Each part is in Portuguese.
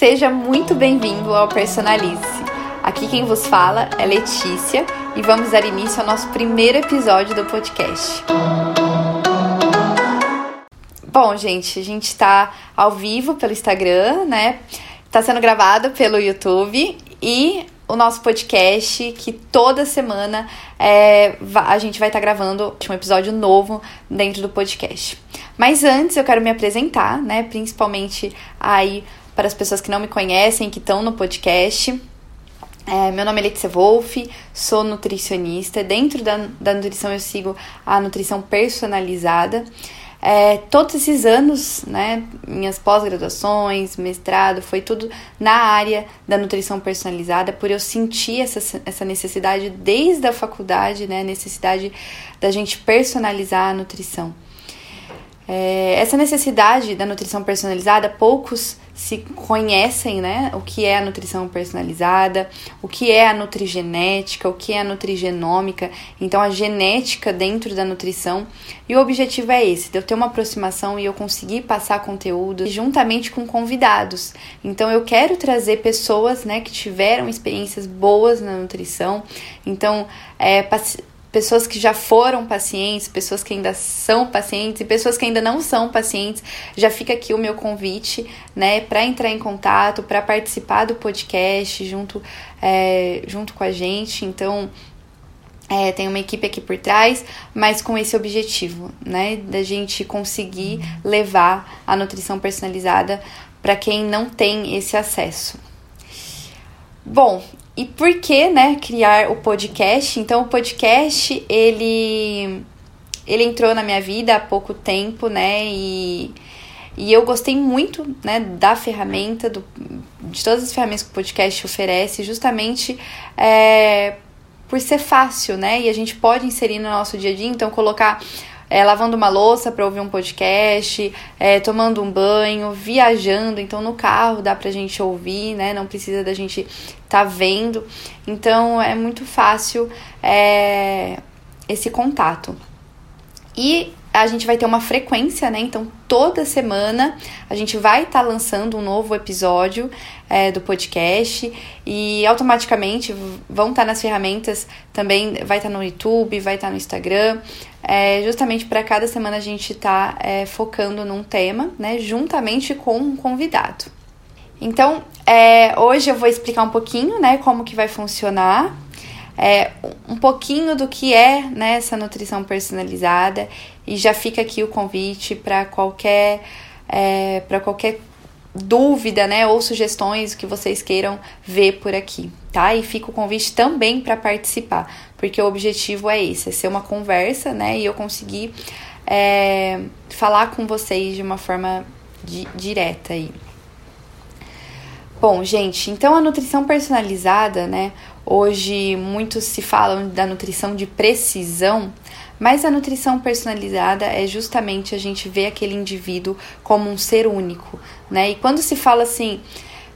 Seja muito bem-vindo ao Personalize-se. Aqui quem vos fala é Letícia e vamos dar início ao nosso primeiro episódio do podcast. Bom, gente, a gente está ao vivo pelo Instagram, né? Está sendo gravado pelo YouTube e o nosso podcast, que toda semana é, a gente vai estar tá gravando um episódio novo dentro do podcast. Mas antes eu quero me apresentar, né? Principalmente aí para as pessoas que não me conhecem, que estão no podcast. É, meu nome é Letícia Wolff, sou nutricionista. Dentro da, da nutrição eu sigo a nutrição personalizada. É, todos esses anos, né, minhas pós-graduações, mestrado, foi tudo na área da nutrição personalizada, por eu sentir essa, essa necessidade desde a faculdade, né, necessidade da gente personalizar a nutrição. É, essa necessidade da nutrição personalizada, poucos se conhecem, né? O que é a nutrição personalizada, o que é a nutrigenética, o que é a nutrigenômica, então a genética dentro da nutrição. E o objetivo é esse, de eu ter uma aproximação e eu conseguir passar conteúdo juntamente com convidados. Então eu quero trazer pessoas, né, que tiveram experiências boas na nutrição. Então, é, pessoas que já foram pacientes, pessoas que ainda são pacientes e pessoas que ainda não são pacientes, já fica aqui o meu convite, né, para entrar em contato, para participar do podcast junto, é, junto com a gente. Então, é, tem uma equipe aqui por trás, mas com esse objetivo, né, da gente conseguir levar a nutrição personalizada para quem não tem esse acesso. Bom, e por que, né, criar o podcast? Então, o podcast, ele, ele entrou na minha vida há pouco tempo, né, e, e eu gostei muito, né, da ferramenta, do, de todas as ferramentas que o podcast oferece, justamente é, por ser fácil, né, e a gente pode inserir no nosso dia a dia, então colocar é, lavando uma louça para ouvir um podcast, é, tomando um banho, viajando. Então, no carro dá pra gente ouvir, né? Não precisa da gente tá vendo. Então, é muito fácil é, esse contato. E a gente vai ter uma frequência, né? Então, toda semana a gente vai estar tá lançando um novo episódio é, do podcast e automaticamente vão estar tá nas ferramentas também, vai estar tá no YouTube, vai estar tá no Instagram, é, justamente para cada semana a gente tá é, focando num tema, né? Juntamente com um convidado. Então, é, hoje eu vou explicar um pouquinho, né? Como que vai funcionar é, um pouquinho do que é né, essa nutrição personalizada e já fica aqui o convite para qualquer é, para qualquer dúvida, né, ou sugestões que vocês queiram ver por aqui, tá? E fica o convite também para participar, porque o objetivo é esse, é ser uma conversa, né, e eu conseguir é, falar com vocês de uma forma di direta aí. Bom, gente, então a nutrição personalizada, né? Hoje muitos se falam da nutrição de precisão, mas a nutrição personalizada é justamente a gente ver aquele indivíduo como um ser único, né? E quando se fala assim,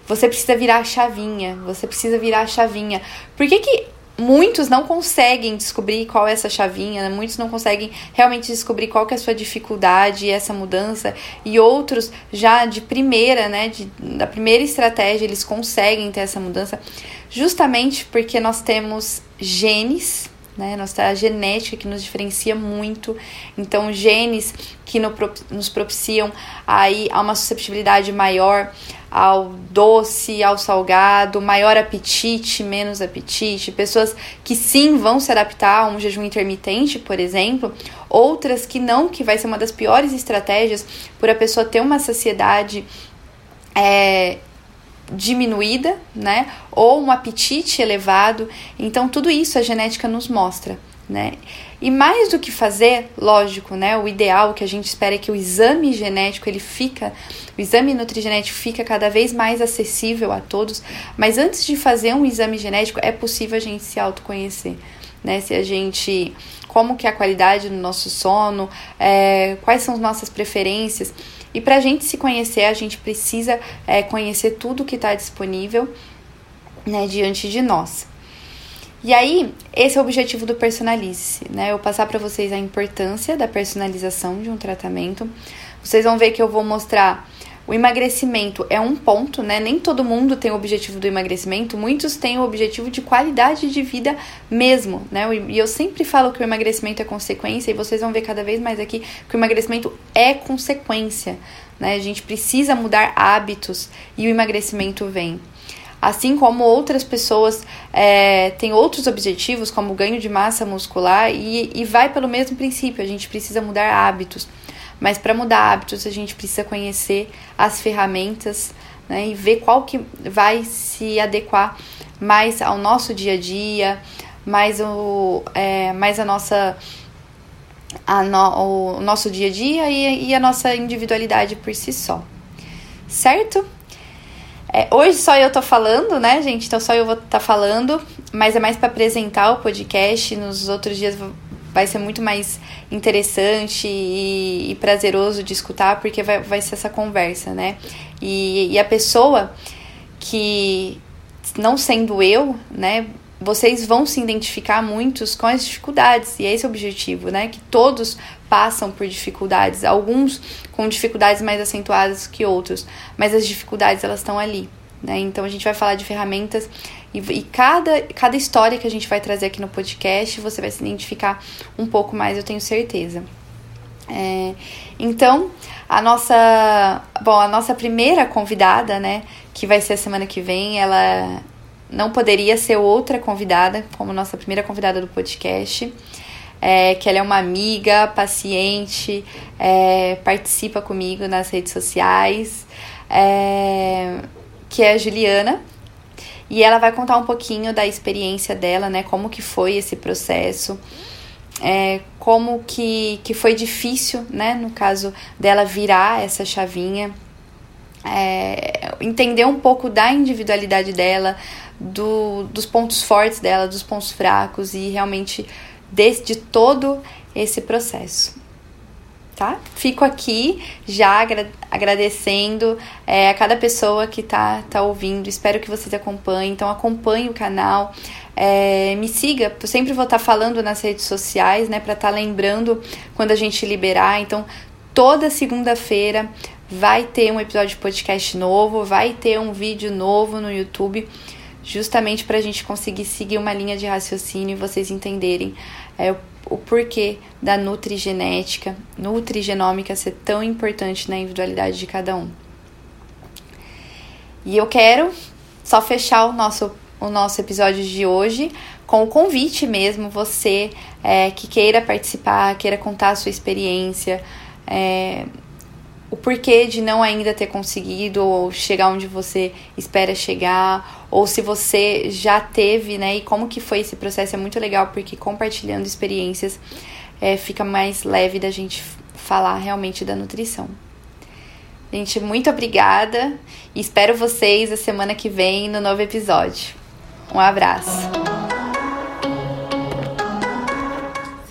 você precisa virar a chavinha, você precisa virar a chavinha. Por que, que muitos não conseguem descobrir qual é essa chavinha, né? muitos não conseguem realmente descobrir qual que é a sua dificuldade e essa mudança, e outros já de primeira, né, de, da primeira estratégia, eles conseguem ter essa mudança, justamente porque nós temos genes né? Nossa a genética que nos diferencia muito. Então, genes que no, nos propiciam aí a uma susceptibilidade maior ao doce, ao salgado, maior apetite, menos apetite, pessoas que sim vão se adaptar a um jejum intermitente, por exemplo, outras que não, que vai ser uma das piores estratégias por a pessoa ter uma saciedade é, diminuída, né? Ou um apetite elevado. Então, tudo isso a genética nos mostra, né? E mais do que fazer, lógico, né? O ideal que a gente espera é que o exame genético ele fica, o exame nutrigenético fica cada vez mais acessível a todos. Mas antes de fazer um exame genético, é possível a gente se autoconhecer, né? Se a gente como que é a qualidade do nosso sono, é, quais são as nossas preferências. E para a gente se conhecer, a gente precisa é, conhecer tudo que está disponível né, diante de nós. E aí, esse é o objetivo do Personalize, né? Eu passar para vocês a importância da personalização de um tratamento. Vocês vão ver que eu vou mostrar o emagrecimento é um ponto, né? Nem todo mundo tem o objetivo do emagrecimento, muitos têm o objetivo de qualidade de vida mesmo, né? E eu sempre falo que o emagrecimento é consequência, e vocês vão ver cada vez mais aqui que o emagrecimento é consequência, né? A gente precisa mudar hábitos e o emagrecimento vem. Assim como outras pessoas é, têm outros objetivos, como ganho de massa muscular, e, e vai pelo mesmo princípio, a gente precisa mudar hábitos. Mas para mudar hábitos, a gente precisa conhecer as ferramentas né, e ver qual que vai se adequar mais ao nosso dia a dia, mais, o, é, mais a nossa a no, o nosso dia a dia e, e, a nossa individualidade por si só. Certo? É, hoje só eu tô falando, né, gente? Então só eu vou estar tá falando, mas é mais para apresentar o podcast. Nos outros dias vai ser muito mais interessante e, e prazeroso de escutar, porque vai, vai ser essa conversa, né? E, e a pessoa que, não sendo eu, né, vocês vão se identificar muitos com as dificuldades, e é esse o objetivo, né? Que todos passam por dificuldades, alguns com dificuldades mais acentuadas que outros, mas as dificuldades elas estão ali, né? Então a gente vai falar de ferramentas e, e, cada, cada história que a gente vai trazer aqui no podcast, você vai se identificar um pouco mais, eu tenho certeza. É, então, a nossa, bom, a nossa primeira convidada, né, que vai ser a semana que vem, ela não poderia ser outra convidada, como nossa primeira convidada do podcast. É, que ela é uma amiga, paciente, é, participa comigo nas redes sociais, é, que é a Juliana. E ela vai contar um pouquinho da experiência dela, né? Como que foi esse processo, é, como que, que foi difícil, né? No caso dela virar essa chavinha, é, entender um pouco da individualidade dela, do, dos pontos fortes dela, dos pontos fracos e realmente de, de todo esse processo tá? Fico aqui já agra agradecendo é, a cada pessoa que tá, tá ouvindo. Espero que vocês acompanhem. Então, acompanhe o canal. É, me siga, eu sempre vou estar tá falando nas redes sociais, né? Pra estar tá lembrando quando a gente liberar. Então, toda segunda-feira vai ter um episódio de podcast novo, vai ter um vídeo novo no YouTube, justamente para a gente conseguir seguir uma linha de raciocínio e vocês entenderem é, o o porquê da nutrigenética, nutrigenômica ser tão importante na individualidade de cada um. E eu quero só fechar o nosso, o nosso episódio de hoje com o convite mesmo, você é, que queira participar, queira contar a sua experiência, é, o porquê de não ainda ter conseguido ou chegar onde você espera chegar, ou se você já teve, né? E como que foi esse processo é muito legal porque compartilhando experiências é, fica mais leve da gente falar realmente da nutrição. Gente, muito obrigada e espero vocês a semana que vem no novo episódio. Um abraço.